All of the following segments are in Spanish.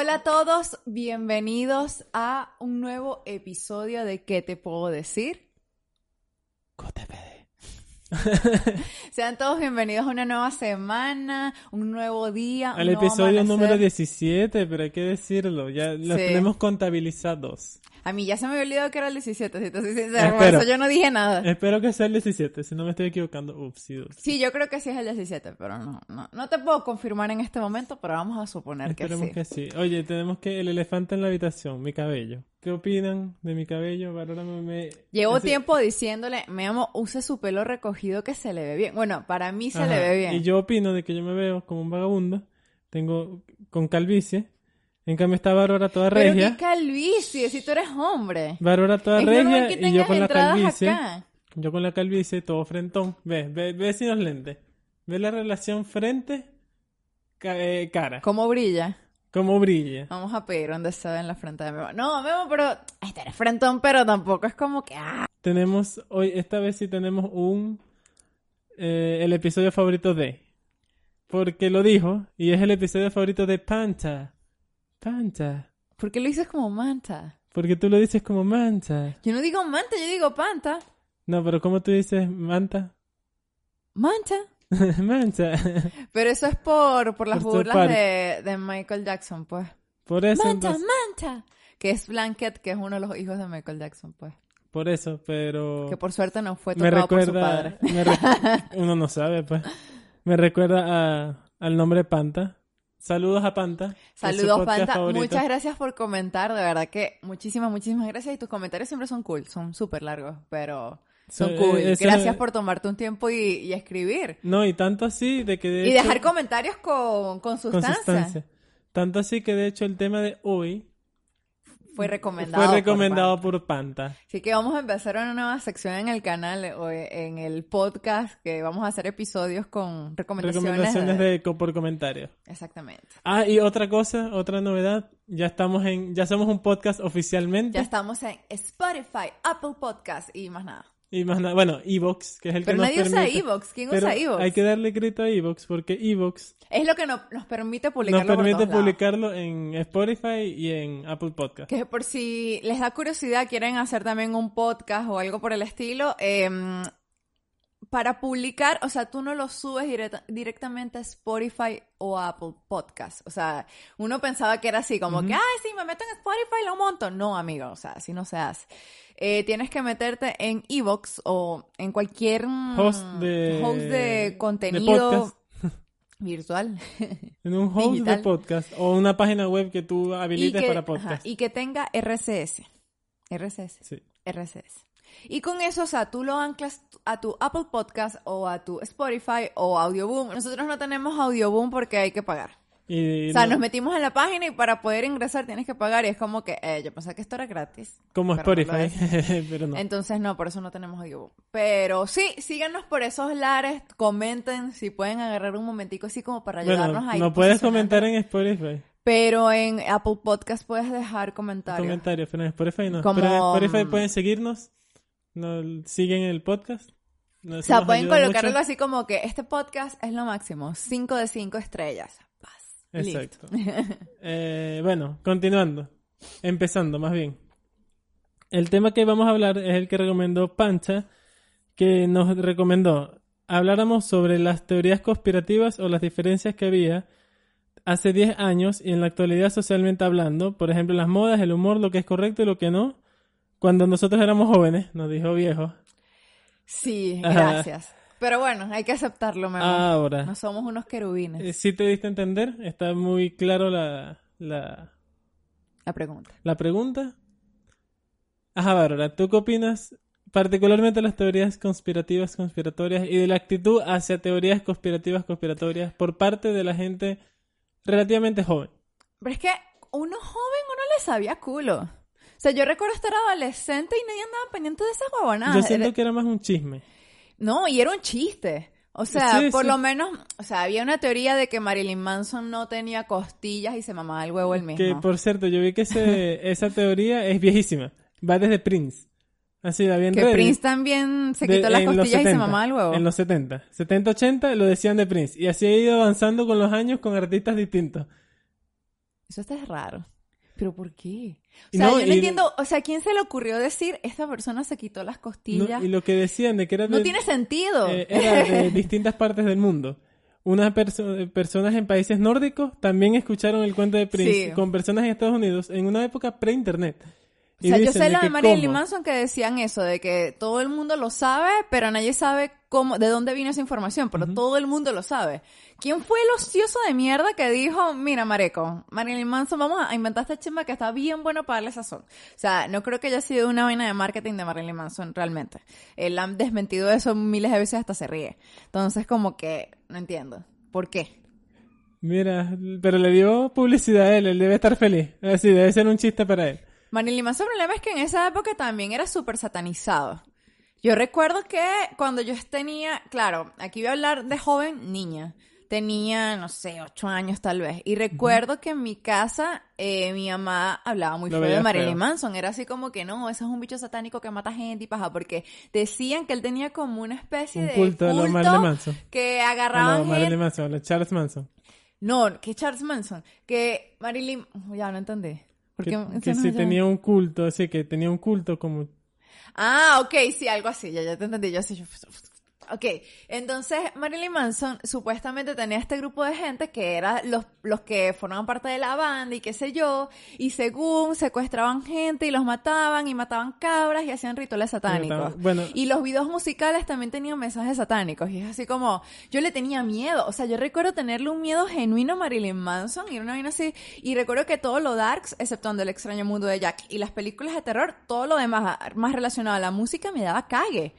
Hola a todos, bienvenidos a un nuevo episodio de ¿Qué te puedo decir? Sean todos bienvenidos a una nueva semana, un nuevo día. un Al nuevo episodio amanecer. número 17, pero hay que decirlo, ya los Sí. tenemos contabilizados. A mí ya se me había olvidado que era el 17, si te soy sincera, por eso yo no dije nada. Espero que sea el 17, si no me estoy equivocando. Ups, sí, ups. Sí, yo creo que sí es el 17, pero no, no, no te puedo confirmar en este momento, pero vamos a suponer que Esperemos sí. que sí. Oye, tenemos que el elefante en la habitación, mi cabello. ¿Qué opinan de mi cabello? Valórame, me... Llevo así- tiempo diciéndole, me amo, use su pelo recogido que se le ve bien. Bueno, para mí se Ajá, le ve bien. Y yo opino de que yo me veo como un vagabundo, tengo con calvicie. En cambio está Bárbara toda Pero regia. qué calvicie, si tú eres hombre. Bárbara toda Es regia que y yo con la calvicie. acá. Yo con la calvicie, todo frentón. Ve, ve, ve sin los lentes. Ve la relación frente, eh, cara. ¿Cómo brilla? Cómo brilla. Vamos a pedir un deseo en la frente de Memo. No, Memo, pero este eres frentón, pero tampoco es como que ah. Tenemos, hoy, esta vez sí tenemos un, eh, el episodio favorito de. Porque lo dijo, y es el episodio favorito de Panta. Panta. ¿Por qué lo dices como manta? Porque tú lo dices como manta. Yo no digo manta, yo digo panta. No, pero ¿cómo tú dices manta? Manta. manta. Pero eso es por, por las Por burlas de, de Michael Jackson, pues. Por eso, Manta, entonces- manta. Que es Blanket, que es uno de los hijos de Michael Jackson, pues. por eso, pero... Que por suerte no fue me tocado por su padre. me re- uno no sabe pues me recuerda a, al nombre Panta saludos a Panta Saludos, Panta. favorito. Muchas gracias por comentar. De verdad que muchísimas, muchísimas gracias. Y tus comentarios siempre son cool. Son súper largos, pero son So, cool. eh, Gracias por tomarte un tiempo y, y escribir. no y tanto así de que de Y hecho- dejar comentarios con, con sustancia tanto así que de hecho el tema de hoy Fue recomendado. fue por recomendado Panta. por Panta Así que vamos a empezar una nueva sección en el canal o en el podcast que vamos a hacer episodios con recomendaciones. recomendaciones de- de co- por comentarios Exactamente. ah y otra cosa otra novedad ya estamos en ya somos un podcast oficialmente Ya estamos en Spotify, Apple Podcast y más nada. Y más nada bueno Evox que es el Pero que nos nadie usa permite Evox. ¿Quién Pero usa Evox? hay que darle crédito a Evox porque Evox Es lo que no- nos permite Nos publicarlo por permite lados. publicarlo en Spotify y en Apple Podcast. Que por si les da curiosidad, quieren hacer también un podcast o algo por el estilo, em, para publicar, o sea, tú no lo subes directa- directamente a Spotify o a Apple Podcast. O sea, uno pensaba que era así, como que, ay, sí, me meto en Spotify lo monto. No, amigo, o sea, así no se hace. Eh, tienes que meterte en Evox o en cualquier mm, Host de- host de de contenido virtual. En un host Digital. de podcast o una página web que tú habilites que, para ajá, podcast. y que tenga RCS. RCS. Sí. RCS. Y con eso, o sea, tú lo anclas a tu Apple Podcast o a tu Spotify o Audioboom. Nosotros no tenemos Audioboom porque hay que pagar. Y O sea, no- nos metimos en la página y para poder ingresar tienes que pagar y es como que, eh, yo pensaba que esto era gratis. como no Spotify, pero no. Entonces, no, por eso no tenemos Audioboom. Pero sí, síganos por esos lares, comenten si pueden agarrar un momentico así como para ayudarnos Bueno, a ir no puedes comentar en Spotify. Pero en Apple Podcast puedes dejar comentarios. Comentarios, pero en Spotify no. Como, pero en Spotify pueden seguirnos, nos siguen el podcast. Nos- O sea, pueden ayuda colocar mucho. algo así como que este podcast es lo máximo. 5 de 5 estrellas. Paz. Exacto. Eh, bueno, continuando. Empezando, más bien. El tema que vamos a hablar es el que recomendó Pancha, que nos recomendó habláramos sobre las teorías conspirativas o las diferencias que había hace 10 años y en la actualidad socialmente hablando, por ejemplo, las modas, el humor, lo que es correcto y lo que no, cuando nosotros éramos jóvenes, nos dijo viejo. Sí, Ajá. gracias. Pero bueno, hay que aceptarlo, Memo. Ahora, No somos unos querubines. eh, si te diste a entender, está muy claro la, la, La pregunta. la pregunta. Ajá, Bárbara, ¿tú qué opinas particularmente las teorías conspirativas, conspiratorias y de la actitud hacia teorías conspirativas, conspiratorias por parte de la gente relativamente joven? Pero es que uno joven uno le sabía culo. O sea, yo recuerdo estar adolescente y nadie andaba pendiente de esa huevonada. Yo siento Era- que era más un chisme. No, y era un chiste. O sea, Sí, por sí. lo menos, o sea, había una teoría de que Marilyn Manson no tenía costillas y se mamaba el huevo él mismo. Que por cierto, yo vi que ese, esa teoría es viejísima. Va desde Prince. Así, la bien que. Prince también se De- quitó las costillas y se 70, mamaba el huevo. En los 70. 70, 80 lo decían de Prince. Y así ha ido avanzando con los años con artistas distintos. Eso está raro. ¿Pero por qué? O sea, no, yo no entiendo, o sea, ¿quién se le ocurrió decir, esta persona se quitó las No, costillas? y lo que decían de que era de, No tiene sentido. eh, era de distintas partes del mundo. Unas perso- personas en países nórdicos también escucharon el cuento de Prince Sí. con personas en Estados Unidos en una época pre-internet. O sea, yo sé la de Marilyn. Manson que decían eso, de que todo el mundo lo sabe, pero nadie sabe cómo, de dónde vino esa información, pero todo el mundo lo sabe. ¿Quién fue el ocioso de mierda que dijo, mira, Mareco, Marilyn Manson, vamos a inventar esta chimba que está bien bueno para darle sazón? O sea, no creo que haya sido una vaina de marketing de Marilyn Manson, realmente. Él ha desmentido eso miles de veces hasta se ríe. Entonces, como que, no entiendo. ¿Por qué? Mira, pero le dio publicidad a él, él debe estar feliz. Así, debe ser un chiste para él. Marilyn Manson, el problema es que en esa época también era súper satanizado. Yo recuerdo que cuando yo tenía, claro, aquí voy a hablar de joven niña. Tenía, no sé, ocho años tal vez. Y recuerdo que en mi casa eh, mi mamá hablaba muy feo de Marilyn feo. Manson. Era así como que no, ese es un bicho satánico que mata gente y paja. Porque decían que él tenía como una especie Un de culto a Manson. que agarraban gente- Marilyn Manson, Charles Manson. No, que Charles Manson. Que Marilyn... Ya, no entendí. ¿Por Que, que ya? tenía un culto, así que tenía un culto como... Ah, ok, sí, algo así, ya, ya te entendí, yo así. yo- Ok, entonces Marilyn Manson supuestamente tenía este grupo de gente que era los, los que formaban parte de la banda y qué sé yo, y según secuestraban gente y los mataban y mataban cabras y hacían rituales satánicos. bueno. Y los videos musicales también tenían mensajes satánicos y es así como, yo le tenía miedo, o sea, yo recuerdo tenerle un miedo genuino a Marilyn Manson y una vaina así, y recuerdo que todo lo darks, exceptuando el extraño mundo de Jack y las películas de terror, todo lo demás más relacionado a la música me daba cague.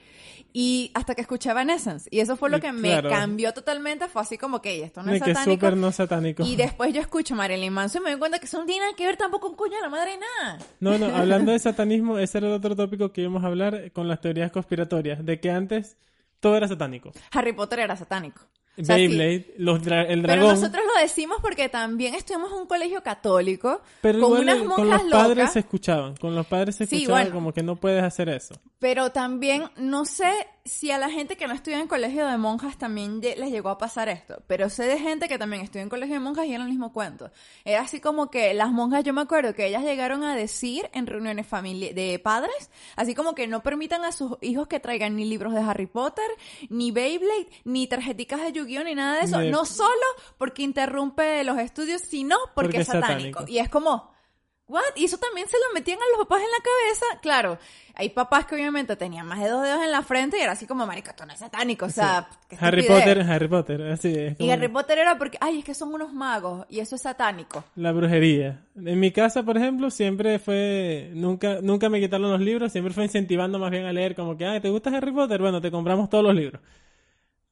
Y hasta que escuché Evanescence. Y eso fue lo que me cambió totalmente. Fue así como que esto no es que satánico. súper no satánico. Y después yo escucho Marilyn Manson y me doy cuenta que eso no tiene nada que ver tampoco con coño de la madre nada. No, no, hablando de satanismo, ese era el otro tópico que íbamos a hablar con las teorías conspiratorias, de que antes todo era satánico. Harry Potter era satánico. O sea, sí. Beyblade, los dra- el Pero dragón. nosotros lo decimos porque también estuvimos en un colegio católico Pero con igual unas monjas con los locas. padres se escuchaban, con los padres se Sí, escuchaba bueno. como que no puedes hacer eso. Pero también, no sé si a la gente que no estudia en colegio de monjas también les llegó a pasar esto, pero sé de gente que también estudia en colegio de monjas y era el mismo cuento. Era así como que las monjas, yo me acuerdo que ellas llegaron a decir en reuniones de padres, así como que no permitan a sus hijos que traigan ni libros de Harry Potter, ni Beyblade, ni tarjeticas de Yu-Gi-Oh, ni nada de eso. No solo porque interrumpe los estudios, sino porque, Porque es es satánico. satánico. Y es como, ¿What? Y eso también se lo metían a los papás en la cabeza. Claro, hay papás que obviamente tenían más de dos dedos en la frente y era así como, marica, esto no es satánico. O sea, qué Harry. Potter, Harry Potter, así es. Y Harry Potter era porque, ay, es que son unos magos y eso es satánico. La brujería. En mi casa, por ejemplo, siempre fue, nunca, nunca me quitaron los libros, siempre fue incentivando más bien a leer, como que, ah, ¿te gusta Harry Potter? Bueno, te compramos todos los libros.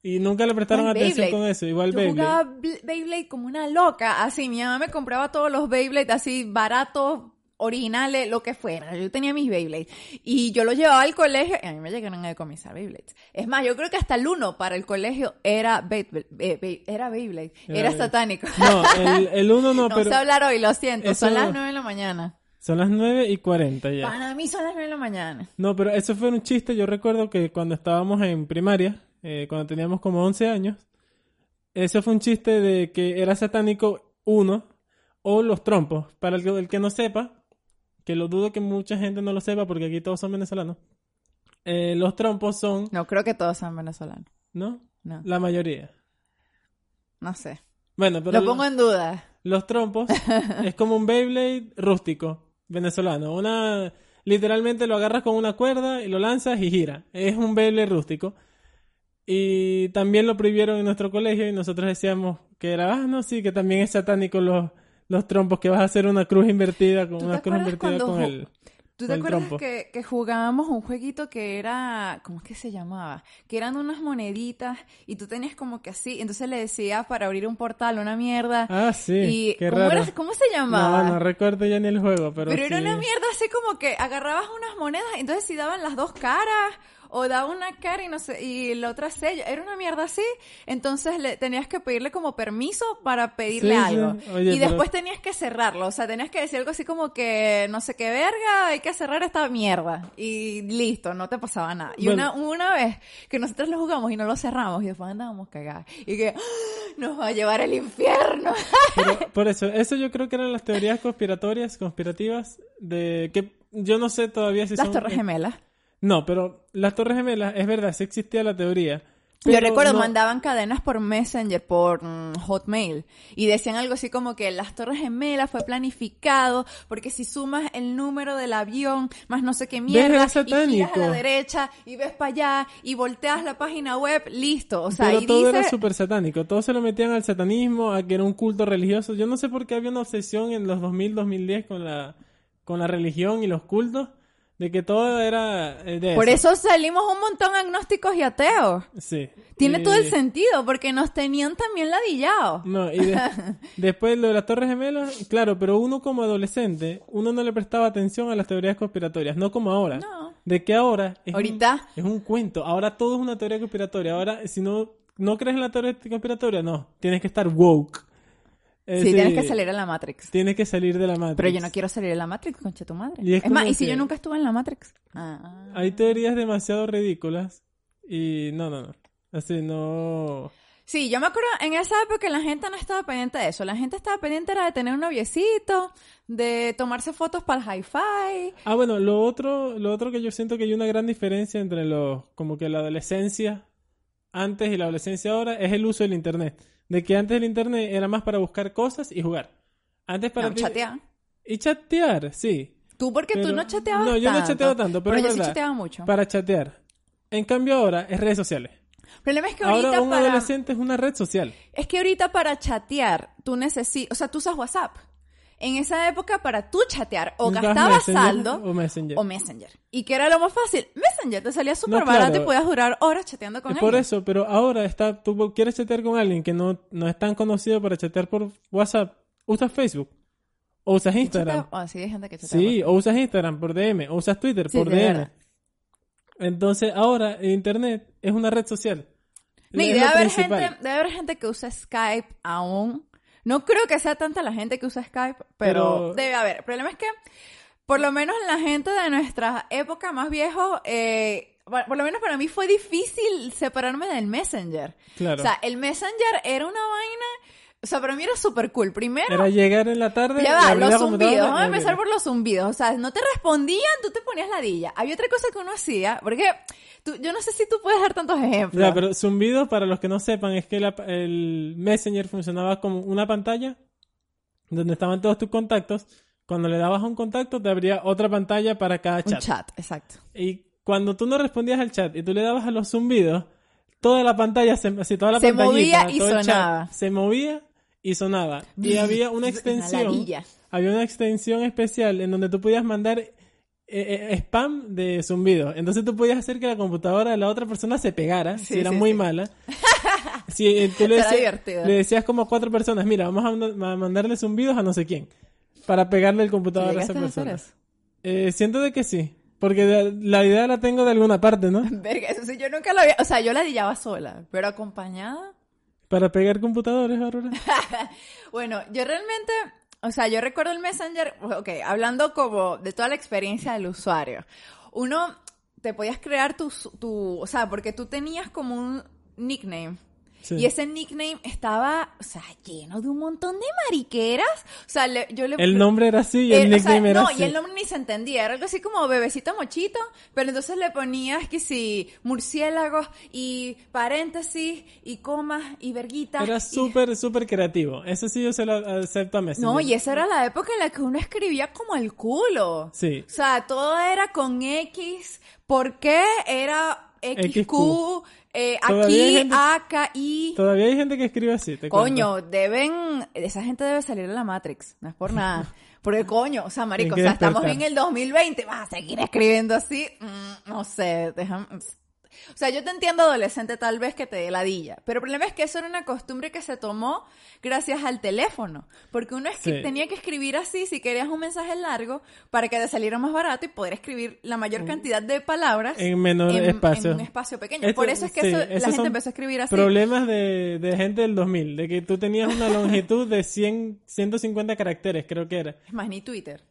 Y nunca le prestaron Igual atención Beyblade. con eso, igual Yo Beyblade. jugaba Bl- Beyblade como una loca, así. Mi mamá me compraba todos los Beyblade así baratos, originales, lo que fuera. Yo tenía mis Beyblade. Y yo los llevaba al colegio y a mí me llegaron a decomisar Beyblades. Es más, yo creo que hasta el uno para el colegio era Beyblade. Bey- era Beyblade. Era Era Beyblade. satánico. No, el, el uno no, No pero sé hablar hoy, lo siento. Son Eso- las nueve de la mañana. son las 9 y 40 ya. Para mí son las nueve de la mañana. No, pero eso fue un chiste. Yo recuerdo que cuando estábamos en primaria, eh, cuando teníamos como 11 años, eso fue un chiste de que era satánico uno o los trompos. Para el que, el que no sepa, que lo dudo que mucha gente no lo sepa porque aquí todos son venezolanos. eh, los trompos son, No creo que todos sean venezolanos. ¿no? No, La mayoría. no sé. Bueno, pero Lo pongo en duda. los trompos es como un Beyblade rústico venezolano. Una literalmente lo agarras con una cuerda y lo lanzas y gira. Es un Beyblade rústico. Y también lo prohibieron en nuestro colegio y nosotros decíamos que era, ah, no, sí, que también es satánico los, los trompos, que vas a hacer una cruz invertida con ¿Tú te una cruz invertida con el ¿Tú te acuerdas que, que jugábamos un jueguito que era, ¿cómo es que se llamaba? Que eran unas moneditas y tú tenías como que así, entonces le decías para abrir un portal una mierda. Ah, sí, y qué ¿cómo, raro. era- ¿Cómo se llamaba? No, no recuerdo ya ni el juego, pero, Pero era una mierda así como que agarrabas unas monedas, entonces si daban las dos caras o daba una cara y no sé, y la otra sello, era una mierda así, entonces le tenías que pedirle como permiso para pedirle Sí, sí. algo. Oye, y pero- después tenías que cerrarlo, o sea, tenías que decir algo así como que no sé qué verga, hay que cerrar esta mierda y listo, no te pasaba nada. Y Bueno. una, una vez que nosotros lo jugamos y no lo cerramos y después andábamos cagadas y que ¡ah! nos va a llevar al infierno. Pero, por eso, eso yo creo que eran las teorías conspiratorias, conspirativas, de que yo no sé todavía si Las son... Torres Gemelas. No, pero las Torres Gemelas, es verdad, sí existía la teoría. Yo recuerdo, no- mandaban cadenas por Messenger, por mm, Hotmail, y decían algo así como que las Torres Gemelas fue planificado, porque si sumas el número del avión, más no sé qué mierda, y giras a la derecha, y ves para allá, y volteas la página web, listo. O sea, pero y todo dice... era súper satánico. Todos se lo metían al satanismo, a que era un culto religioso. Yo no sé por qué había una obsesión en los 2000, 2010 con la, con la religión y los cultos, de que todo era eh, de Por eso salimos un montón agnósticos y ateos. Sí. Tiene Y- todo el sentido, porque nos tenían también ladillados. No, y de- después lo de las Torres Gemelas, claro, pero uno como adolescente, uno no le prestaba atención a las teorías conspiratorias, no como ahora. No. De que ahora es, Ahorita. Un, es un cuento, ahora todo es una teoría conspiratoria. Ahora, si no, no crees en la teoría conspiratoria, no, tienes que estar woke. Sí, tienes que salir a la Matrix. Tienes que salir de la Matrix. Pero yo no quiero salir de la Matrix, concha tu madre. Y es es más, ¿y si que- yo nunca estuve en la Matrix? Ah. Hay teorías demasiado ridículas y no, no, no. Así no... Sí, yo me acuerdo en esa época la gente no estaba pendiente de eso. La gente estaba pendiente era de tener un noviecito, de tomarse fotos para el hi-fi. Ah, bueno, lo otro, lo otro que yo siento que hay una gran diferencia entre los, como que la adolescencia antes y la adolescencia ahora es el uso del internet. De que antes el internet era más para buscar cosas y jugar. Antes para No, ti- chatear. Y chatear, sí. Tú porque tú Pero- no chateabas No, yo no tanto. chateo tanto, pero, es yo sí verdad, chateaba mucho. Para chatear. En cambio ahora es redes sociales. El problema es que ahorita Ahora un para... adolescente es una red social. Es que ahorita para chatear, tú necesitas... O sea, tú usas WhatsApp. En esa época, para tú chatear, o gastabas saldo o Messenger. o Messenger. ¿Y que era lo más fácil? Messenger. Te salía súper No, barato claro. y podías durar horas chateando con Es él. por eso, pero ahora está, tú quieres chatear con alguien que no, no es tan conocido para chatear por WhatsApp, usas Facebook, o usas Instagram. Oh, sí, hay gente que chatea. Sí, o usas Instagram por DM, o usas Twitter Sí, por DM. verdad. Entonces ahora Internet es una red social. Es debe haber, gente, debe haber gente que usa Skype aún. No creo que sea tanta la gente que usa Skype, pero, Pero- debe haber. El problema es que, por lo menos la gente de nuestra época más viejo, eh, por por lo menos para mí fue difícil separarme del Messenger. Claro. O sea, el Messenger era una vaina, o sea, para mí era súper cool. Primero, Era llegar en la tarde. ya va, los zumbidos. Vamos a empezar por los zumbidos. O sea, no te respondían, tú te ponías ladilla. Había otra cosa que uno hacía, porque tú- yo no sé si tú puedes dar tantos ejemplos. Ya, pero zumbido, para los que no sepan, es que la- el Messenger funcionaba como una pantalla donde estaban todos tus contactos. Cuando le dabas a un contacto, te abría otra pantalla para cada Un chat. chat, exacto. Y cuando tú no respondías al chat y tú le dabas a los zumbidos, toda la pantalla se, así, toda la Se movía y chat sonaba. se movía y sonaba. Y había una extensión, había una extensión especial en donde tú podías mandar eh, eh, spam de zumbidos. Entonces tú podías hacer que la computadora de la otra persona se pegara, Sí, si era sí, muy sí. mala. Si eh, tú le, decías- le decías como a cuatro personas, mira, vamos a, a mandarle zumbidos a no sé quién, para pegarle el computador a esa ¿Llegaste a hacer persona. Eh, siento de que sí. Porque la idea la tengo de alguna parte, ¿no? Verga, eso sí, yo nunca lo había... O sea, yo la dillaba sola, pero acompañada... Para pegar computadores, Aurora. Bueno, yo realmente... O sea, yo recuerdo el Messenger... Ok, hablando como de toda la experiencia del usuario. Uno... Te podías crear tu... tu o sea, porque tú tenías como un nickname. Sí. Y ese nickname estaba, o sea, lleno de un montón de mariqueras. O sea, le- yo le... El nombre era así y el Eh, o sea, nickname era no, así. y el nombre ni se entendía, era algo así como bebecito mochito, pero entonces le ponías que si murciélagos y paréntesis y comas y verguitas. Era y- súper, súper creativo. Eso sí yo se lo acepto a Messenger. No, y esa era la época en la que uno escribía como el culo. Sí. O sea, todo era con X. ¿Por qué era XQ, eh, aquí, gente- AKI. Todavía hay gente que escribe así, te cuento. Coño, deben, esa gente debe salir de la Matrix, no es por nada. Porque coño, o sea, marico, o sea, estamos en el 2020, vas a seguir escribiendo así, Mm, no sé, déjame... O sea, yo te entiendo adolescente tal vez que te dé ladilla, pero el problema es que eso era una costumbre que se tomó gracias al teléfono, porque uno Sí. tenía que escribir así si querías un mensaje largo para que te saliera más barato y poder escribir la mayor cantidad de palabras En menor en- espacio. en un espacio pequeño. Esto- Por eso es que sí, eso- la gente empezó a escribir así. Problemas de, de gente del 2000, de que tú tenías una longitud de 100, 150 caracteres, creo que era. Es más, ni Twitter.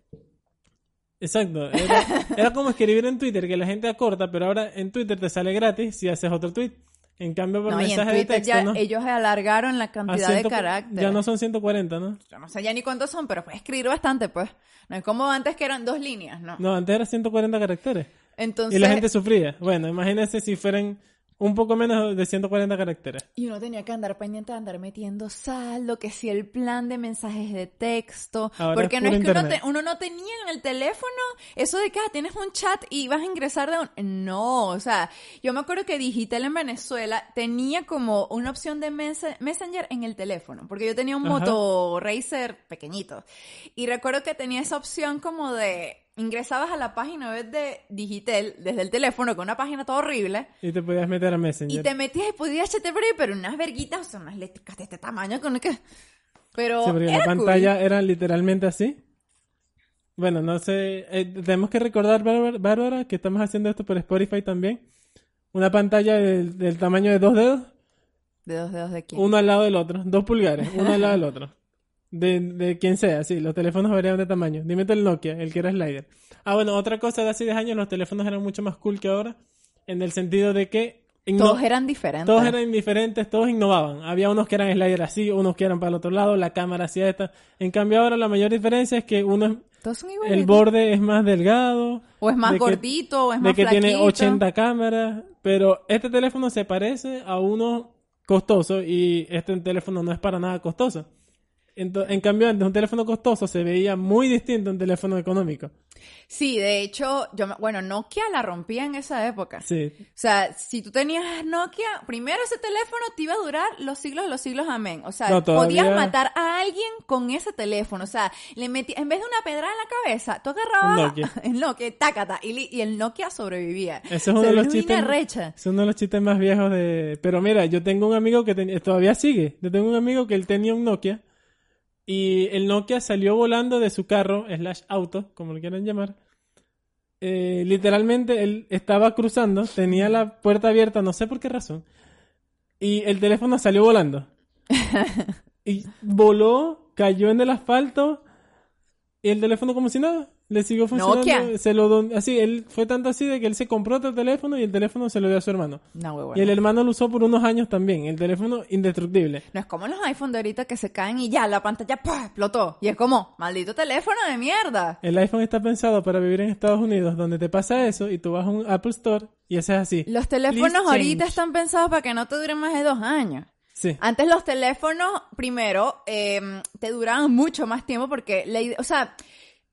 Exacto. Era, era como escribir en Twitter, que la gente acorta, pero ahora en Twitter te sale gratis si haces otro tweet. En cambio, por No, mensaje de texto, ya ¿no? ellos alargaron la cantidad ciento- de caracteres. Ya no son 140, ¿no? Yo no sé ya ni cuántos son, pero puedes escribir bastante, pues. No es como antes que eran dos líneas, ¿no? No, antes era 140 caracteres. Entonces, Y la gente sufría. Bueno, imagínense si fueran un poco menos de 140 caracteres. y uno tenía que andar pendiente de andar metiendo saldo, que si el plan de mensajes de texto. Ahora porque es no es que uno, te- uno no tenía en el teléfono eso de que ah, tienes un chat y vas a ingresar de un... No, o sea, yo me acuerdo que Digital en Venezuela tenía como una opción de messe- Messenger en el teléfono, porque yo tenía un Ajá. Moto Racer pequeñito. Y recuerdo que tenía esa opción como de ingresabas a la página web de Digital desde el teléfono con una página toda horrible Y te podías meter a y Messenger. te metías y podías HTTP, pero unas verguitas, o sea, unas letricas de este tamaño con que... Pero Sí, la cool. pantalla era literalmente así. Bueno, no sé. eh, tenemos que recordar, Bárbara, Bárbara, que estamos haciendo esto por Spotify también. Una pantalla del, del tamaño de dos dedos, ¿De dos dedos de quién? uno al lado del otro. Dos pulgares, uno al lado del otro. De, de quien sea, sí. Los teléfonos varían de tamaño. Dime el Nokia, el que era slider. Ah, bueno, otra cosa de hace 10 años, los teléfonos eran mucho más cool que ahora. En el sentido de que... Todos eran diferentes. todos eran indiferentes, todos innovaban. Había unos que eran slider así, unos que eran para el otro lado, la cámara hacía esta. En cambio ahora la mayor diferencia es que uno es- Todos son el igualitos. borde es más delgado. O es más de que- gordito, o es de más que tiene flaquito. 80 cámaras, pero este teléfono se parece a uno costoso y este teléfono no es para nada costoso. En cambio, antes un teléfono costoso se veía muy distinto a un teléfono económico. Sí, de hecho, yo, bueno, Nokia la rompía en esa época. Sí. O sea, si tú tenías Nokia, primero ese teléfono te iba a durar los siglos de los siglos, amén. O sea, No, todavía- podías matar a alguien con ese teléfono. O sea, le metí, en vez de una pedrada en la cabeza, tú agarrabas Nokia. el Nokia, tácata, y, el Nokia sobrevivía. Ese es uno de los chistes. recha. Es uno de los chistes más viejos de. Pero mira, yo tengo un amigo que ten- todavía sigue. Yo tengo un amigo que él tenía un Nokia. Y el Nokia salió volando de su carro, slash auto, como lo quieran llamar. Eh, literalmente él estaba cruzando, tenía la puerta abierta, no sé por qué razón. Y el teléfono salió volando. y voló, cayó en el asfalto. Y el teléfono como si nada. Le siguió funcionando. Nokia. Se lo don- así, él fue tanto así de que él se compró otro teléfono y el teléfono se lo dio a su hermano. No. Y el hermano lo usó por unos años también. El teléfono indestructible. No es como los iPhone de ahorita que se caen y ya la pantalla explotó. Y es como, maldito teléfono de mierda. El iPhone está pensado para vivir en Estados Unidos, donde te pasa eso y tú vas a un Apple Store y ese es así. Los teléfonos ahorita están pensados para que no te duren más de dos años. Sí. Antes los teléfonos, primero, eh, te duraban mucho más tiempo porque, la o sea,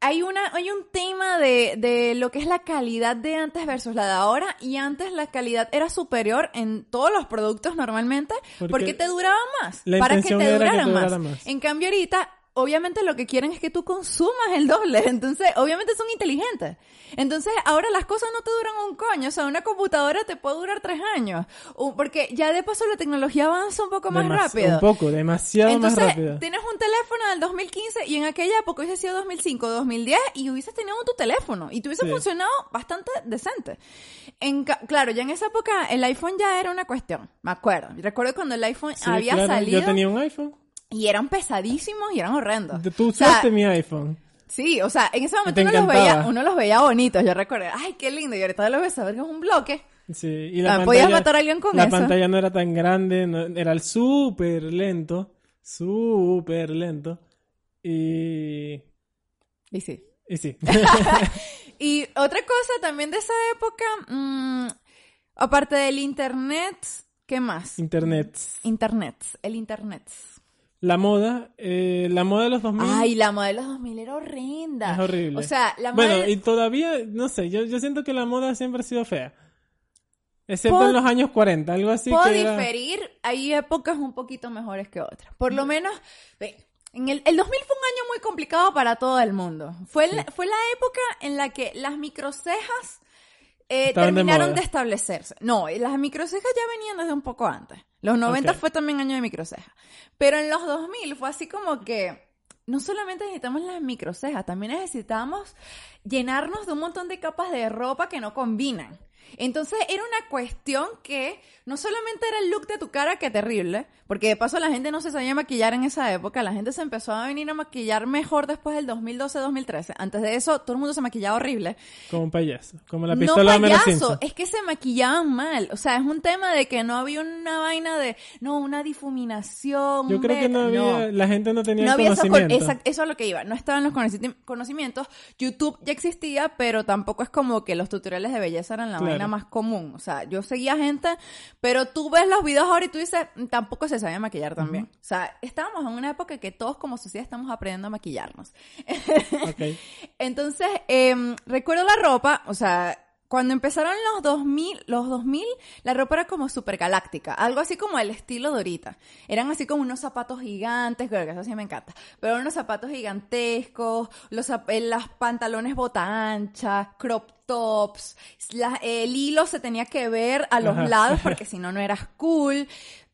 hay, una, hay un tema de, de lo que es la calidad de antes versus la de ahora y antes la calidad era superior en todos los productos normalmente Porque porque, te duraban más, la para que te que más. durara más. En cambio ahorita, obviamente lo que quieren es que tú consumas el doble, entonces obviamente son inteligentes. Entonces ahora las cosas no te duran un coño, o sea, una computadora te puede durar tres años, porque ya de paso la tecnología avanza un poco más rápido. Un poco, demasiado Entonces, más rápido. tienes un teléfono del 2015 y en aquella época hubiese sido 2005, 2010 y hubieses tenido tu teléfono y te hubiese Sí. funcionado bastante decente. En claro, ya en esa época el iPhone ya era una cuestión, me acuerdo. Recuerdo cuando el iPhone Sí, había claro, salido Yo tenía un iPhone. Y eran pesadísimos y eran horrendos. Tú O sea, usaste mi iPhone. Sí, o sea, en ese momento uno los, veía, uno los veía bonitos, yo recuerdo, ay, qué lindo, y ahorita lo ves a ver que es un bloque. Sí, y la Ah, pantalla, podías matar a alguien con la eso. pantalla no era tan grande, no- era el súper lento, súper lento. Y, Y sí. y sí. Y otra cosa también de esa época, mm, aparte del internet, ¿qué más? Internet. Internet, el internet. La moda, eh, la moda de los 2000 Ay, la moda de los 2000 era horrenda. es horrible. O sea, la moda Bueno, de- y todavía, no sé, yo, yo siento que la moda siempre ha sido fea. Excepto en los años 40, algo así Puedo que era- diferir, hay épocas un poquito mejores que otras. Por lo menos, ve, en el, el 2000 fue un año muy complicado para todo el mundo. Fue, la, fue la época en la que las microcejas eh, de terminaron de, establecerse. No, las microcejas ya venían desde un poco antes. Los 90 Ok. fue también año de microcejas. Pero en los 2000 fue así como que no solamente necesitamos las microcejas, también necesitamos llenarnos de un montón de capas de ropa que no combinan. Entonces era una cuestión que no solamente era el look de tu cara, que terrible, porque de paso la gente no se sabía maquillar en esa época, la gente se empezó a venir a maquillar mejor después del 2012-2013. Antes de eso, todo el mundo se maquillaba horrible. como un payaso, como la No pistola de Homero payaso, es que se maquillaban mal. O sea, es un tema de que no había una vaina de, no, una difuminación. Yo creo que no había, la gente no tenía no había conocimiento. exact- eso es lo que iba. No estaban los conocimientos. YouTube ya existía, pero tampoco es como que los tutoriales de belleza eran la Claro. vaina más común. O sea, yo seguía gente, pero tú ves los videos ahora y tú dices, "Mm, tampoco se sabía maquillar también. O sea, estábamos en una época que todos como sociedad estamos aprendiendo a maquillarnos. Ok. Entonces, em, recuerdo la ropa, o sea, cuando empezaron los 2000, los 2000, la ropa era como súper galáctica, algo así como el estilo de ahorita. Eran así como unos zapatos gigantes, creo que eso sí me encanta, pero unos zapatos gigantescos, los, eh, las pantalones bota ancha, crop tops, la- el hilo se tenía que ver a los Ajá. lados porque si no, no eras cool.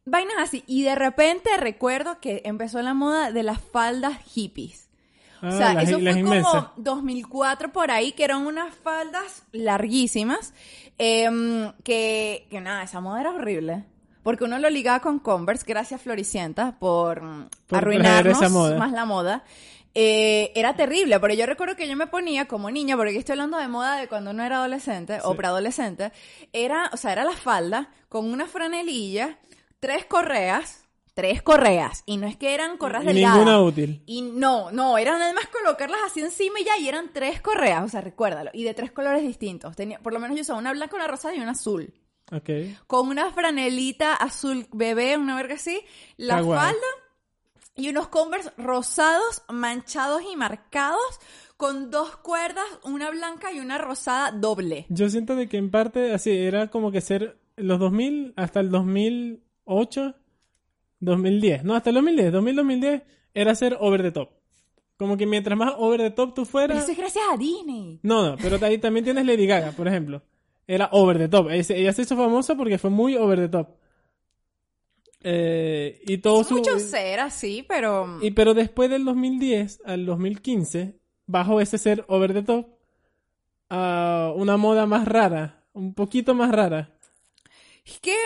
Vainas así. Y de repente recuerdo que empezó la moda de las faldas hippies. Ah, O sea, las, eso fue inmensas. como 2004 por ahí, que eran unas faldas larguísimas, em, que, que nada, esa moda era horrible. Porque uno lo ligaba con Converse, gracias Floricienta por, mm, Por arruinarnos esa moda. más la moda. Eh, era terrible, pero yo recuerdo que yo me ponía como niña, porque estoy hablando de moda de cuando uno era adolescente o preadolescente, era, o sea, era la falda con una franelilla, tres correas, tres correas, y no es que eran correas delgadas. ninguna útil. Y no, no, era nada más colocarlas así encima y ya, y eran tres correas, o sea, recuérdalo, y de tres colores distintos. Tenía, por lo menos yo usaba una blanca, una rosada y una azul. Ok. Con una franelita azul bebé, una verga así, la falda y unos Converse rosados, manchados y marcados, con dos cuerdas, una blanca y una rosada doble. Yo siento de que en parte así era como que ser los 2000 hasta el 2008, 2010. No, hasta el 2010, 2000, 2010 era ser over the top. Como que mientras más over the top tú Pero fueras... eso es gracias a Disney. No, no, pero ahí también tienes Lady Gaga, por ejemplo. Era over the top. Ella se hizo famosa porque fue muy over the top. Eh, y todo su... Mucho ser así, pero... Y pero después del 2010 al 2015, bajo ese ser over the top a una moda más rara, un poquito más rara. Es que,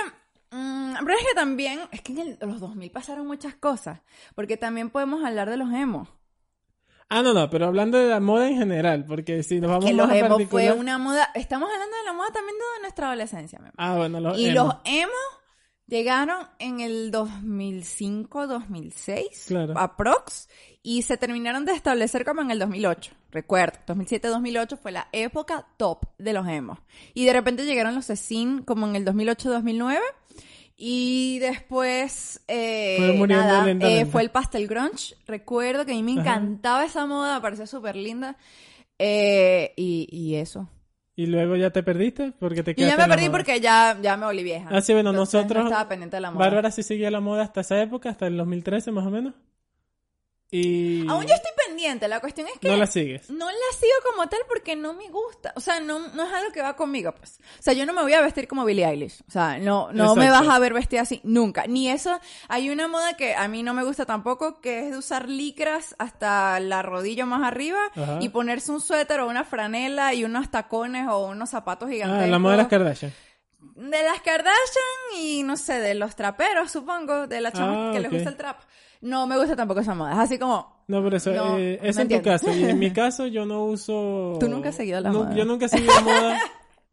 mm, pero es que también, es que en el- los 2000 pasaron muchas cosas, porque también podemos hablar de los emos. Ah, no, no, pero hablando de la moda en general, porque si nos vamos Que los más a emos fue particular... una moda, estamos hablando de la moda también de nuestra adolescencia. mi amor. Ah, bueno, los y emo. los emos llegaron en el 2005, 2006, Claro. aprox, y se terminaron de establecer como en el 2008. Recuerdo, 2007-2008 fue la época top de los emos. Y de repente llegaron los Cecin como en el 2008-2009. Y después, eh, Fue nada, eh, fue el pastel grunge. Recuerdo que a mí me Ajá. encantaba esa moda, me parecía súper linda. Eh, y, y eso. Y luego ya te perdiste porque te Yo ya me perdí moda. porque ya, ya me volví vieja. Ah, sí, bueno, Entonces, nosotros... No estaba pendiente de la moda. Bárbara sí seguía la moda hasta esa época, hasta el 2013 más o menos. Y... Aún yo estoy pendiente. La cuestión es que No la sigues. no la sigo como tal porque no me gusta. O sea, no, no es algo que va conmigo, pues. O sea, yo no me voy a vestir como Billie Eilish. O sea, no, no me vas a ver vestida así. Nunca. Ni eso. Hay una moda que a mí no me gusta tampoco, que es de usar licras hasta la rodilla más arriba Ajá. y ponerse un suéter o una franela y unos tacones o unos zapatos gigantescos. Ah, la moda de las Kardashian. De las Kardashian y no sé, de los traperos, supongo, de la chama Ah, que les gusta el trap. No me gusta tampoco esa moda. Es así como. No, por eso, No, eh, eso en tu caso. Y en mi caso, yo no uso. Tú nunca has seguido la moda. Yo nunca he seguido la moda.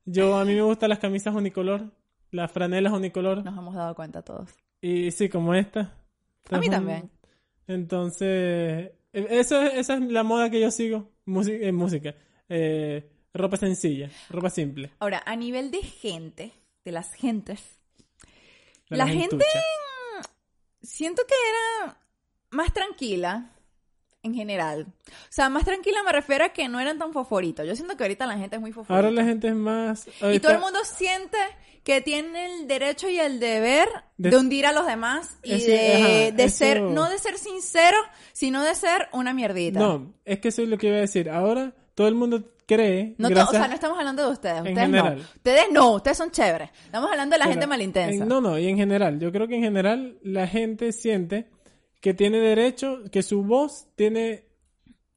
Yo, a mí me gustan las camisas unicolor, las franelas unicolor. Nos hemos dado cuenta todos. Y sí, como esta. A mí también. Entonces, eh, eso, es- esa es la moda que yo sigo. Música, en música. Eh, ropa sencilla, ropa simple. Ahora, a nivel de gente, de las gentes, La gente-. Siento que era más tranquila en general. O sea, más tranquila me refiero a que no eran tan foforitos. Yo siento que ahorita la gente es muy foforita. Ahora la gente es más. Y todo el mundo siente que tiene el derecho y el deber de, De- hundir a los demás y Ese- de, ajá, de eso- ser, no de ser sincero, sino de ser una mierdita. No, es que eso es lo que iba a decir. Ahora todo el mundo cree. No gracias- o sea, no estamos hablando de ustedes. Ustedes general. no. Ustedes no. Ustedes son chéveres. Estamos hablando de la Pero gente malintensa. en- no, no, y en general. Yo creo que en general la gente siente que tiene derecho, que su voz tiene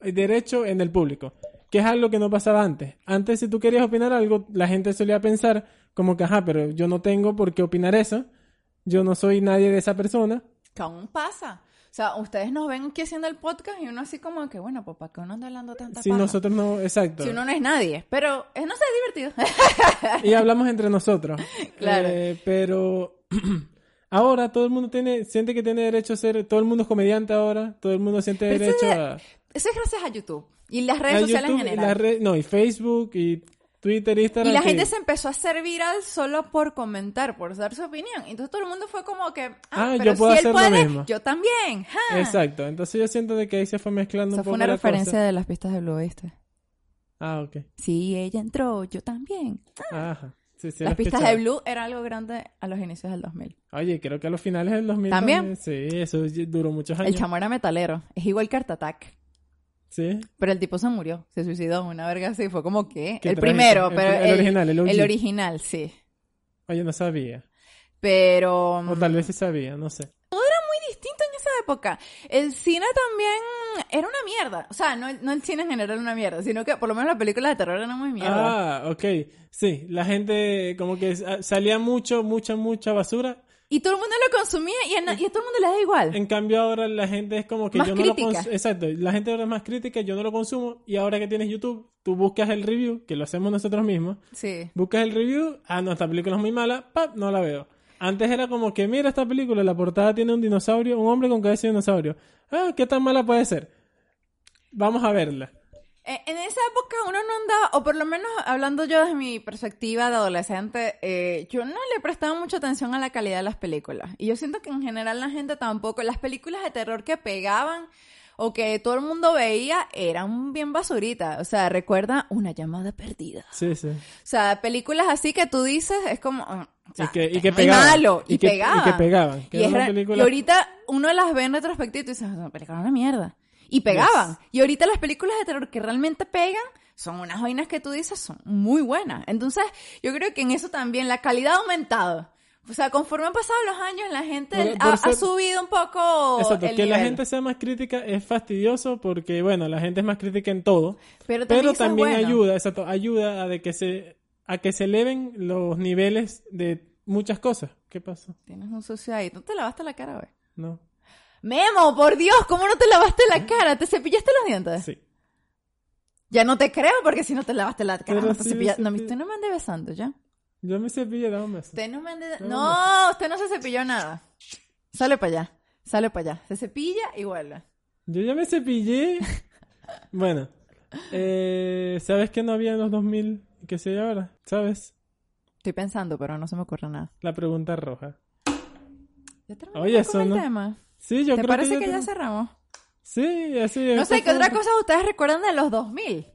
derecho en el público. Que es algo que no pasaba antes. Antes, si tú querías opinar algo, la gente solía pensar como que, ajá, pero yo no tengo por qué opinar eso. Yo no soy nadie de esa persona. Aún pasa. O sea, ustedes nos ven aquí haciendo el podcast y uno así como que, bueno, pues ¿para qué uno anda hablando tanta Si paja? nosotros no, exacto. Si uno no es nadie. Pero, eh, no sé, es divertido. Y hablamos entre nosotros. Claro. Eh, pero ahora todo el mundo tiene, siente que tiene derecho a ser, todo el mundo es comediante ahora, todo el mundo siente Pero eso derecho es- a, Eso es gracias a YouTube. Y las redes a sociales YouTube en general. no, y Facebook y Twitter, Instagram. Y la gente se empezó a hacer viral solo por comentar, por dar su opinión. Entonces todo el mundo fue como que, ah, Ah, pero yo puedo si hacer él lo puede, mismo. yo también. ja. Exacto, entonces yo siento de que ahí se fue mezclando Esa un fue poco una la referencia cosa. de las pistas de Blue Oeste. Ah, ok. Sí, ella entró, yo también. Ajá. Sí, sí, las lo pistas de Blue era algo grande a los inicios del 2000. Oye, creo que a los finales del 2000 ¿También? Sí, eso duró muchos El años. chamo era metalero. Es igual que Art Attack. Sí. Pero el tipo se murió, se suicidó, una verga así. Fue como que. El primero, El pero. el original, el original, sí. Oye, no sabía. Pero. O tal vez sí sabía, no sé. muy distinto en esa época. El cine también era una mierda. O sea, no, no el cine en general era una mierda, sino que por lo menos las películas de terror eran muy mierda. Ah, ok. Sí, la gente como que sa- salía mucho, mucha, mucha basura. Y todo el mundo lo consumía y a, na- y a todo el mundo le da igual. En cambio ahora la gente es como que Más yo no lo consumo. Exacto, la gente ahora es más crítica, yo no lo consumo. Y ahora que tienes YouTube, tú buscas el review, que lo hacemos nosotros mismos. Sí. Buscas el review, ah, no, esta película es muy mala, pap, no la veo. Antes era como que, mira esta película, la portada tiene un dinosaurio, un hombre con cabeza de dinosaurio. Ah, ¿qué tan mala puede ser? Vamos a verla. Eh, En esa época uno no andaba, o por lo menos hablando yo desde mi perspectiva de adolescente, eh, yo no le prestaba mucha atención a la calidad de las películas. Y yo siento que en general la gente tampoco, las películas de terror que pegaban o que todo el mundo veía eran bien basuritas. O sea, recuerda una llamada perdida. Sí, sí. O sea, películas así que tú dices, es como... ah, o sea, y que, y pegaban. malo, y, que, pegaban. Y que pegaban. que Y, era película- y ahorita uno las ve en retrospectiva y dices, esa película es una mierda. Y pegaban. Y ahorita las películas de terror que realmente pegan son unas vainas que tú dices son muy buenas. Entonces, yo creo que en eso también la calidad ha aumentado. O sea, conforme han pasado los años, la gente Por- por ha, ha ser- subido un poco Exacto, el que la gente sea más crítica es fastidioso porque, bueno, la gente es más crítica en todo. Pero también, Pero también bueno. ayuda, exacto, ayuda a de que se a que se eleven los niveles de muchas cosas. ¿Qué pasó? Tienes un sucio ahí. ¿No te lavaste la cara, güey? No. Memo, por Dios, ¿cómo no te lavaste la cara? ¿Te cepillaste los dientes? Sí. Ya no te creo porque si no te lavaste la cara, Pero no te sí me cepilla- No, usted no me ande besando, ¿ya? Yo me cepillé, dame un beso. Usted no me ande... No, No, usted no se cepilló nada. Sale para allá, sale para allá. Se cepilla y vuelve. Yo ya me cepillé. bueno, eh, ¿sabes que no había en los 2000 y que se hay ahora? ¿Sabes? Estoy pensando, pero no se me ocurre nada. La pregunta roja. ¿Ya Oye, con eso el no- tema? Sí, yo ¿Te creo parece que, que ya cerramos? Sí, así. No ahorita sé, ¿qué otra cosa ustedes recuerdan de los 2000?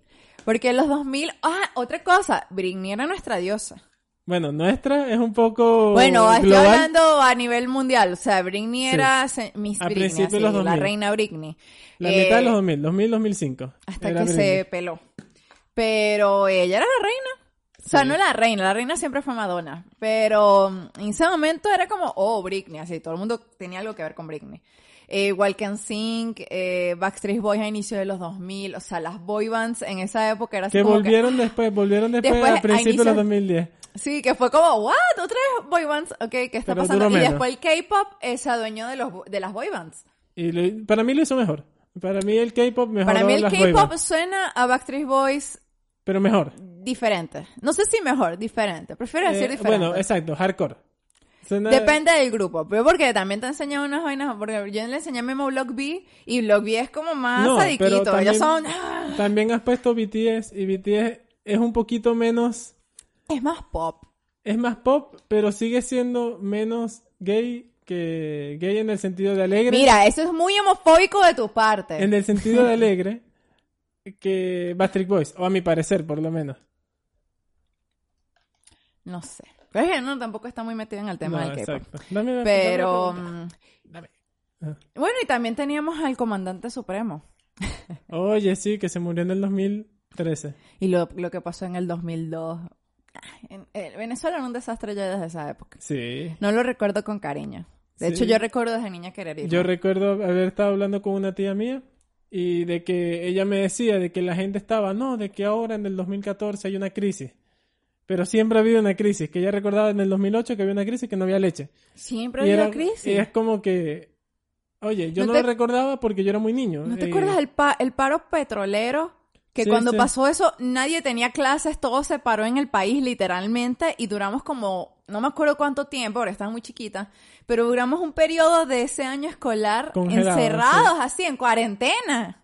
Porque los 2000... Ah, otra cosa. Britney era nuestra diosa. Bueno, nuestra es un poco Bueno, estoy global. hablando a nivel mundial. O sea, Britney Sí. era Miss Britney, así, los la 2000. reina Britney. La Eh, mitad de los 2000, 2000, 2005. Hasta que Britney. se peló. Pero ella era la reina. O sea, Sí. no la reina, la reina siempre fue Madonna. Pero mm, en ese momento era como, oh, Britney, así, todo el mundo tenía algo que ver con Britney. Eh, que NSYNC, eh, Backstreet Boys a inicio de los 2000, o sea, las boy bands en esa época era así Que como volvieron después, volvieron después, Después, a principios de inicios- los 2010. Sí, que fue como, what, otra vez boy bands, ok, ¿qué está Pero pasando? Y menos. después el K-pop eh, se adueñó de, los, de las boy bands. Y lo- para mí lo hizo mejor. Para mí el K-pop mejoró Para mí el K-pop suena a Backstreet Boys Pero mejor. Diferente. No sé si mejor, diferente. Prefiero decir Eh, diferente. bueno, exacto, hardcore. Suena- Depende del grupo, pero porque también te enseñan unas vainas, porque yo le enseñé a Memo Block B y Block B es como más No, sadiquito, pero también- ellos son... También has puesto BTS y BTS es un poquito menos... Es más pop. Es más pop, pero sigue siendo menos gay que gay en el sentido de alegre. Mira, eso es muy homofóbico de tu parte. En el sentido de alegre que Backstreet Boys, o a mi parecer, por lo menos. No sé. Pero es que no, tampoco está muy metido en el tema No, del K-pop. exacto. Dame- dame Pero... mm, Dame. Ah. Bueno, y también teníamos al comandante supremo. Oye, sí, que se murió en el 2013. Y lo, lo que pasó en el 2002. Ah, En, eh, Venezuela era un desastre ya desde esa época. Sí. No lo recuerdo con cariño. De Sí. hecho, yo recuerdo desde niña querer ir. Yo recuerdo haber estado hablando con una tía mía y de que ella me decía de que la gente estaba, no, de que ahora en el 2014 hay una crisis. Pero siempre ha habido una crisis, que ella recordaba en el 2008 que había una crisis que no había leche. Siempre era, crisis. y es como que, oye, yo ¿No no, te- lo recordaba porque yo era muy niño. ¿No te Eh, acuerdas del pa- el paro petrolero? Que Sí, cuando sí. pasó eso, nadie tenía clases, todo se paró en el país literalmente y duramos como, no me acuerdo cuánto tiempo, ahora estaba muy chiquita, pero duramos un periodo de ese año escolar encerrados así, en cuarentena.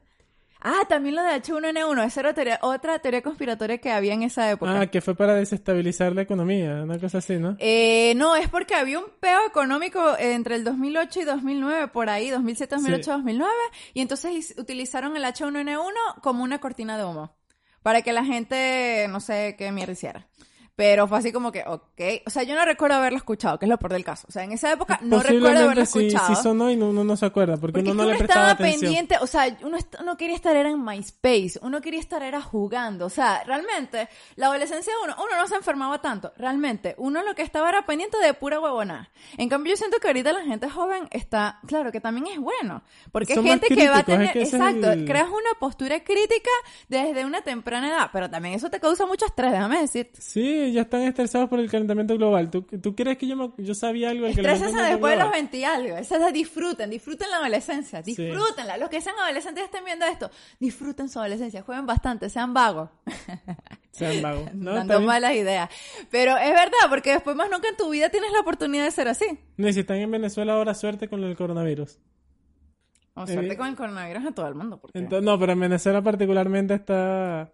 Ah, también lo de H1N1, esa era teoría- otra teoría conspiratoria que había en esa época. Ah, que fue para desestabilizar la economía, una cosa así, ¿no? Eh, no, es porque había un peo económico entre el 2008 y 2009, por ahí, 2007, 2008, 2009, y entonces utilizaron el H1N1 como una cortina de humo, para que la gente, no sé qué mierda hiciera. Pero fue así como que, ok, o sea, yo no recuerdo haberlo escuchado, que es lo peor del caso. O sea, en esa época no recuerdo haberlo Posiblemente sí, escuchado. sí sonó y no- uno no se acuerda, porque, Porque uno es no le uno prestaba estaba atención. pendiente, o sea, uno, uno quería estar era en MySpace, uno quería estar era jugando, o sea, realmente, la adolescencia de uno, uno no se enfermaba tanto, realmente, uno lo que estaba era pendiente de pura huevona. En cambio, yo siento que ahorita la gente joven está, claro, que también es bueno, porque más gente que va a es tener, que es exacto, el- creas una postura crítica desde una temprana edad, pero también eso te causa mucho estrés, déjame decirte. Sí, ya están estresados por el calentamiento global. ¿Tú, tú crees que yo, me- yo sabía algo del calentamiento después de los global? 20 y algo. Esa es disfruten, disfruten la adolescencia, Sí. disfrútenla. Los que sean adolescentes y estén viendo esto, disfruten su adolescencia, jueguen bastante, sean vagos. Sean vagos. No, Dando malas ideas. Pero es verdad, porque después más nunca en tu vida tienes la oportunidad de ser así. No, y si están en Venezuela ahora, suerte con el coronavirus. O suerte Eh, con el coronavirus a todo el mundo. Porque... Entonces, no, pero en Venezuela particularmente está...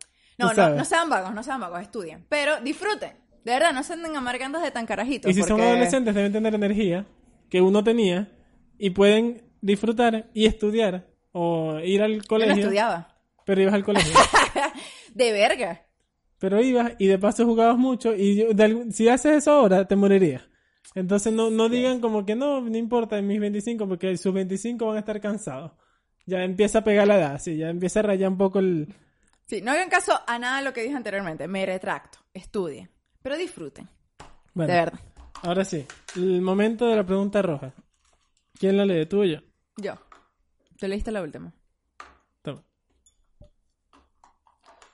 no, no, no sean vagos, no sean vagos, estudien. Pero disfruten. De verdad, no se anden amargando de tan carajitos. Y si son adolescentes deben tener energía que uno tenía y pueden disfrutar y estudiar o ir al Yo no colegio. estudiaba. Pero ibas al colegio. De verga. pero ibas y de paso jugabas mucho y yo- de algún- si haces eso ahora te morirías. Entonces no, no digan como que no, no importa en mis 25 porque sus 25 van a estar cansados. Ya empieza a pegar la edad, sí, ya empieza a rayar un poco el... Sí, no hagan caso a nada de lo que dije anteriormente. Me retracto. Estudien. Pero disfruten. Bueno, De verdad. ahora sí, el momento de la pregunta roja. ¿Quién la lee? ¿Tú o yo? Yo. Tú leíste la última. Toma.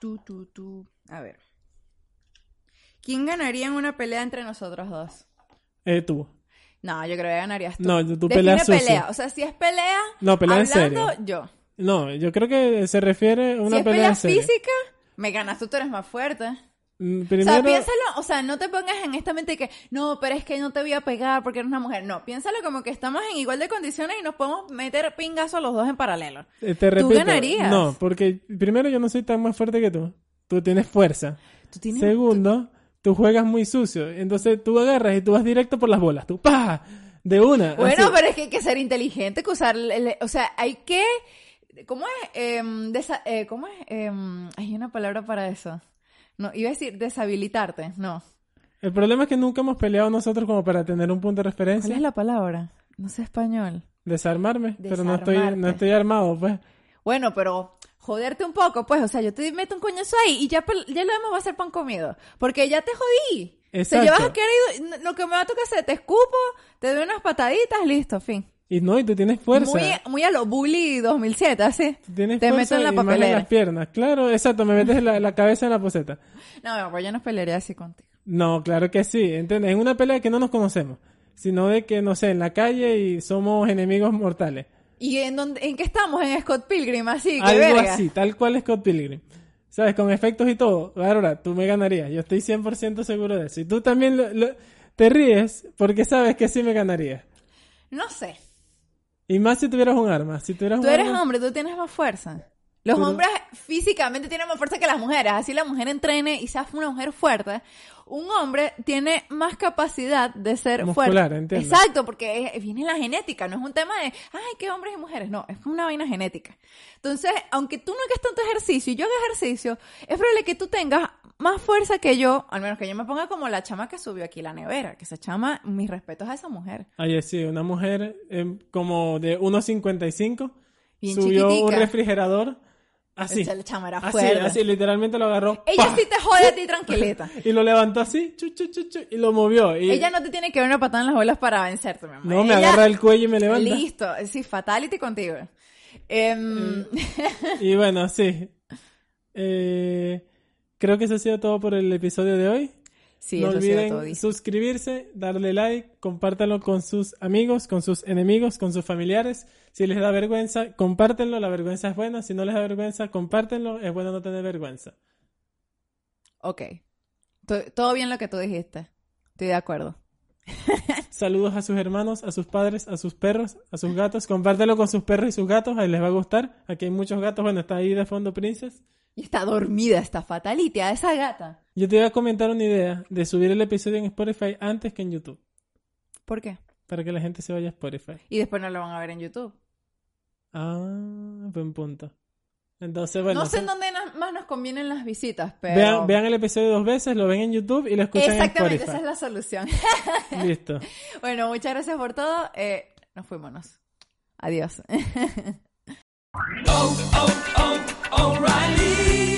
Tú, tú, tú. A ver. ¿Quién ganaría en una pelea entre nosotros dos? Eh, tú. No, yo creo que ganarías tú. No, tú peleas pelea. O sea, si es pelea. No, pelea en serio. yo. No, yo creo que se refiere a una si es pelea física, me ganas tú, tú eres más fuerte. Mm, O sea, Primero, piénsalo, o sea, no te pongas en esta mente que, no, pero es que no te voy a pegar porque eres una mujer. No, piénsalo como que estamos en igual de condiciones y nos podemos meter pingazo los dos en paralelo. eh, te repito, ganarías. no, porque primero yo no soy tan más fuerte que tú. Tú tienes fuerza. Tú tienes... Segundo, tú juegas muy sucio. Entonces tú agarras y tú vas directo por las bolas. Tú, ¡pa! De una. Bueno, así. pero es que hay que ser inteligente, que usar, el- el- o sea, hay que, ¿cómo es? Em, desa- eh, ¿Cómo es? Em, hay una palabra para eso. No, iba a decir deshabilitarte, no. El problema es que nunca hemos peleado nosotros como para tener un punto de ¿Cuál referencia. es la palabra? No sé español. Desarmarme. Pero no estoy, no Desarmarte. estoy armado, pues. Bueno, pero joderte un poco, pues, o sea, yo te meto un coñazo ahí y ya, pel- ya lo demás va a ser pan comido. Porque ya te jodí. O sea, ya Exacto. vas a querer, lo que me va a tocar hacer, te escupo, te doy unas pataditas, listo, fin. Y no, y tú tienes fuerza. Muy, muy a lo bully 2007, así. Tienes te fuerza meto en la y más papelera. las piernas. Claro, exacto. Me metes la, la cabeza en la poseta. No, pues yo no pelearía así contigo. No, claro que sí. ¿Entiendes? En una pelea que no nos conocemos. Sino de que, no sé, en la calle y somos enemigos mortales. ¿Y en dónde, en qué estamos? En Scott Pilgrim, así, que Algo verga. así, tal cual Scott Pilgrim. ¿Sabes? Con efectos y todo. Ahora, tú me ganarías. Yo estoy 100% seguro de eso. Y tú también lo- lo- te ríes porque sabes que sí me ganarías. No sé. Y más si tuvieras un arma. Si tuvieras Tú un eres arma- hombre, tú tienes más fuerza. Los Pero- hombres físicamente tienen más fuerza que las mujeres. Así la mujer entrene y sea una mujer fuerte. Un hombre tiene más capacidad de ser Muscular, fuerte. entiendo. Exacto, porque es- viene la genética. No es un tema de, ay, qué hombres y mujeres. No, es una vaina genética. Entonces, aunque tú no hagas tanto ejercicio y yo haga ejercicio, es probable que tú tengas más fuerza que yo, al menos que yo me ponga como la chama que subió aquí la nevera, que esa chama, mis respetos a esa mujer. Ayer sí, una mujer eh, como de 1,55 Bien subió un refrigerador así. Esa chama era así, fuerte. así, literalmente lo agarró. Ella sí te jode a ti tranquilita. Y lo levantó así, chu, chu, chu, chu, y lo movió. Y Ella no te tiene que dar una patada en las bolas para vencerte, mi amor. no, me Ella- agarra el cuello y me levanta. Listo, sí, fatality contigo. Em, Y bueno, sí. Eh, creo que eso ha sido todo por el episodio de hoy. Sí, no olviden suscribirse, darle like, compártanlo con sus amigos, con sus enemigos, con sus familiares. Si les da vergüenza, compártenlo, la vergüenza es buena. Si no les da vergüenza, compártenlo, es bueno no tener vergüenza. Ok. To- Todo bien lo que tú dijiste. Estoy de acuerdo. Saludos a sus hermanos, a sus padres, a sus perros, a sus gatos. Compártelo con sus perros y sus gatos, ahí les va a gustar. Aquí hay muchos gatos, bueno, está ahí de fondo Princess. Y está dormida esta fatality a esa gata. Yo te iba a comentar una idea de subir el episodio en Spotify antes que en YouTube, ¿Por qué? para que la gente se vaya a Spotify. Y después no lo van a ver en YouTube. Ah, buen punto. Entonces, bueno, no sé en dónde más nos convienen las visitas, pero... vean, vean el episodio dos veces, lo ven en YouTube y lo escuchan en Exactamente, Spotify. esa es la solución. Listo. bueno, muchas gracias por todo. Eh, nos fuimos. Adiós.